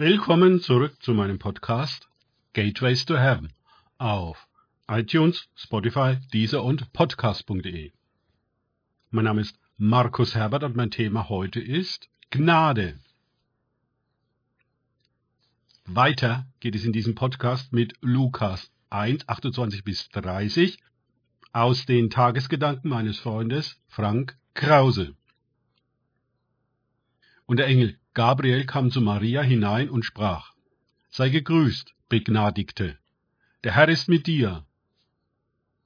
Willkommen zurück zu meinem Podcast Gateways to Heaven auf iTunes, Spotify, Deezer und Podcast.de. Mein Name ist Markus Herbert und mein Thema heute ist Gnade. Weiter geht es in diesem Podcast mit Lukas 1, 28 bis 30 aus den Tagesgedanken meines Freundes Frank Krause. Und der Engel Gabriel kam zu Maria hinein und sprach, Sei gegrüßt, Begnadigte, der Herr ist mit dir.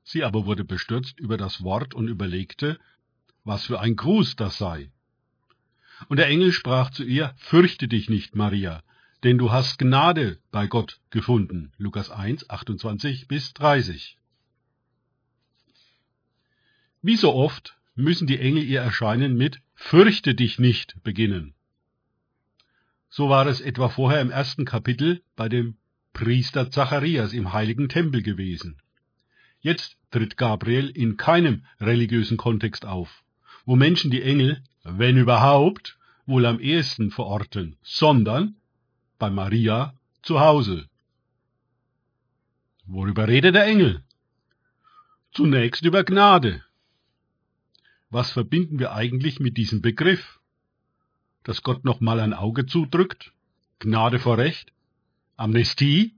Sie aber wurde bestürzt über das Wort und überlegte, was für ein Gruß das sei. Und der Engel sprach zu ihr, Fürchte dich nicht, Maria, denn du hast Gnade bei Gott gefunden. Lukas 1, 28 bis 30. Wie so oft müssen die Engel ihr Erscheinen mit Fürchte dich nicht beginnen. So war es etwa vorher im ersten Kapitel bei dem Priester Zacharias im heiligen Tempel gewesen. Jetzt tritt Gabriel in keinem religiösen Kontext auf, wo Menschen die Engel, wenn überhaupt, wohl am ehesten verorten, sondern bei Maria zu Hause. Worüber redet der Engel? Zunächst über Gnade. Was verbinden wir eigentlich mit diesem Begriff? dass Gott noch mal ein Auge zudrückt? Gnade vor Recht? Amnestie?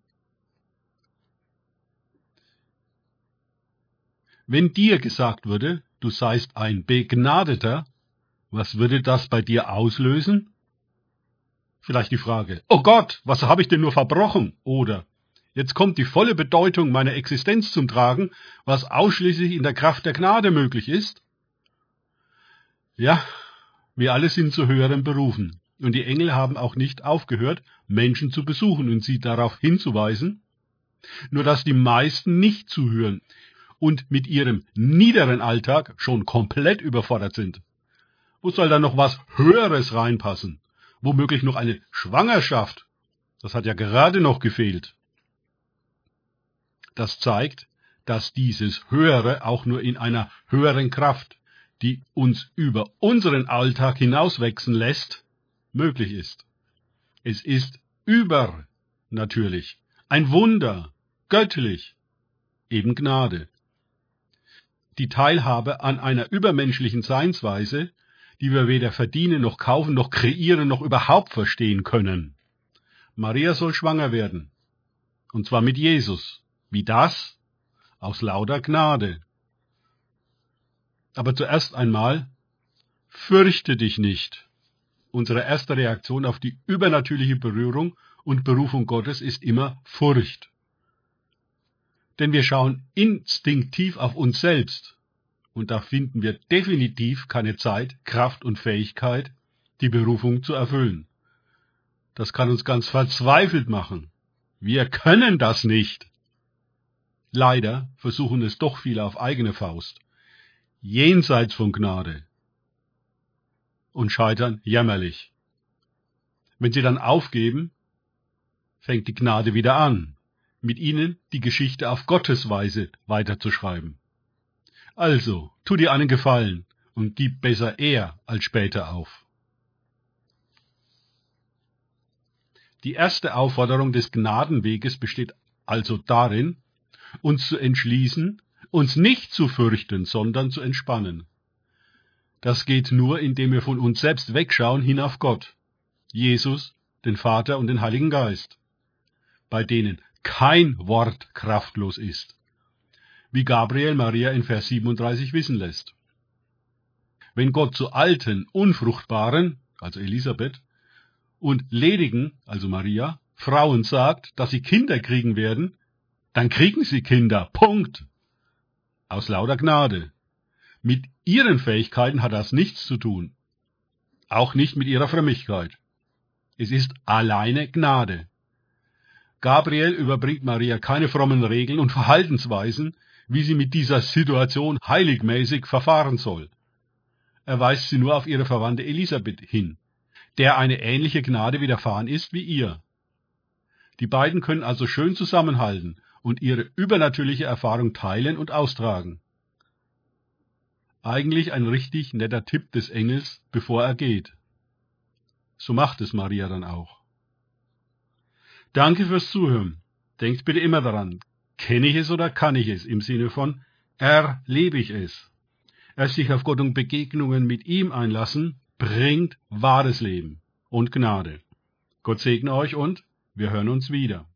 Wenn dir gesagt würde, du seist ein Begnadeter, was würde das bei dir auslösen? Vielleicht die Frage, oh Gott, was habe ich denn nur verbrochen? Oder jetzt kommt die volle Bedeutung meiner Existenz zum Tragen, was ausschließlich in der Kraft der Gnade möglich ist? Ja, wir alle sind zu höheren Berufen. Und die Engel haben auch nicht aufgehört, Menschen zu besuchen und sie darauf hinzuweisen, nur dass die meisten nicht zuhören und mit ihrem niederen Alltag schon komplett überfordert sind. Wo soll da noch was Höheres reinpassen? Womöglich noch eine Schwangerschaft? Das hat ja gerade noch gefehlt. Das zeigt, dass dieses Höhere auch nur in einer höheren Kraft die uns über unseren Alltag hinauswachsen lässt, möglich ist. Es ist übernatürlich, ein Wunder, göttlich, eben Gnade. Die Teilhabe an einer übermenschlichen Seinsweise, die wir weder verdienen noch kaufen noch kreieren noch überhaupt verstehen können. Maria soll schwanger werden. Und zwar mit Jesus. Wie das? Aus lauter Gnade. Aber zuerst einmal, fürchte dich nicht. Unsere erste Reaktion auf die übernatürliche Berührung und Berufung Gottes ist immer Furcht. Denn wir schauen instinktiv auf uns selbst und da finden wir definitiv keine Zeit, Kraft und Fähigkeit, die Berufung zu erfüllen. Das kann uns ganz verzweifelt machen. Wir können das nicht. Leider versuchen es doch viele auf eigene Faust jenseits von Gnade und scheitern jämmerlich. Wenn sie dann aufgeben, fängt die Gnade wieder an, mit ihnen die Geschichte auf Gottes Weise weiterzuschreiben. Also, tu dir einen Gefallen und gib besser eher als später auf. Die erste Aufforderung des Gnadenweges besteht also darin, uns zu entschließen, uns nicht zu fürchten, sondern zu entspannen. Das geht nur, indem wir von uns selbst wegschauen hin auf Gott, Jesus, den Vater und den Heiligen Geist, bei denen kein Wort kraftlos ist, wie Gabriel Maria in Vers 37 wissen lässt. Wenn Gott zu alten, unfruchtbaren, also Elisabeth, und ledigen, also Maria, Frauen sagt, dass sie Kinder kriegen werden, dann kriegen sie Kinder. Punkt aus lauter Gnade. Mit ihren Fähigkeiten hat das nichts zu tun. Auch nicht mit ihrer Frömmigkeit. Es ist alleine Gnade. Gabriel überbringt Maria keine frommen Regeln und Verhaltensweisen, wie sie mit dieser Situation heiligmäßig verfahren soll. Er weist sie nur auf ihre Verwandte Elisabeth hin, der eine ähnliche Gnade widerfahren ist wie ihr. Die beiden können also schön zusammenhalten und ihre übernatürliche Erfahrung teilen und austragen. Eigentlich ein richtig netter Tipp des Engels, bevor er geht. So macht es Maria dann auch. Danke fürs Zuhören. Denkt bitte immer daran, kenne ich es oder kann ich es im Sinne von erlebe ich es. Erst sich auf Gott und Begegnungen mit ihm einlassen, bringt wahres Leben und Gnade. Gott segne euch und wir hören uns wieder.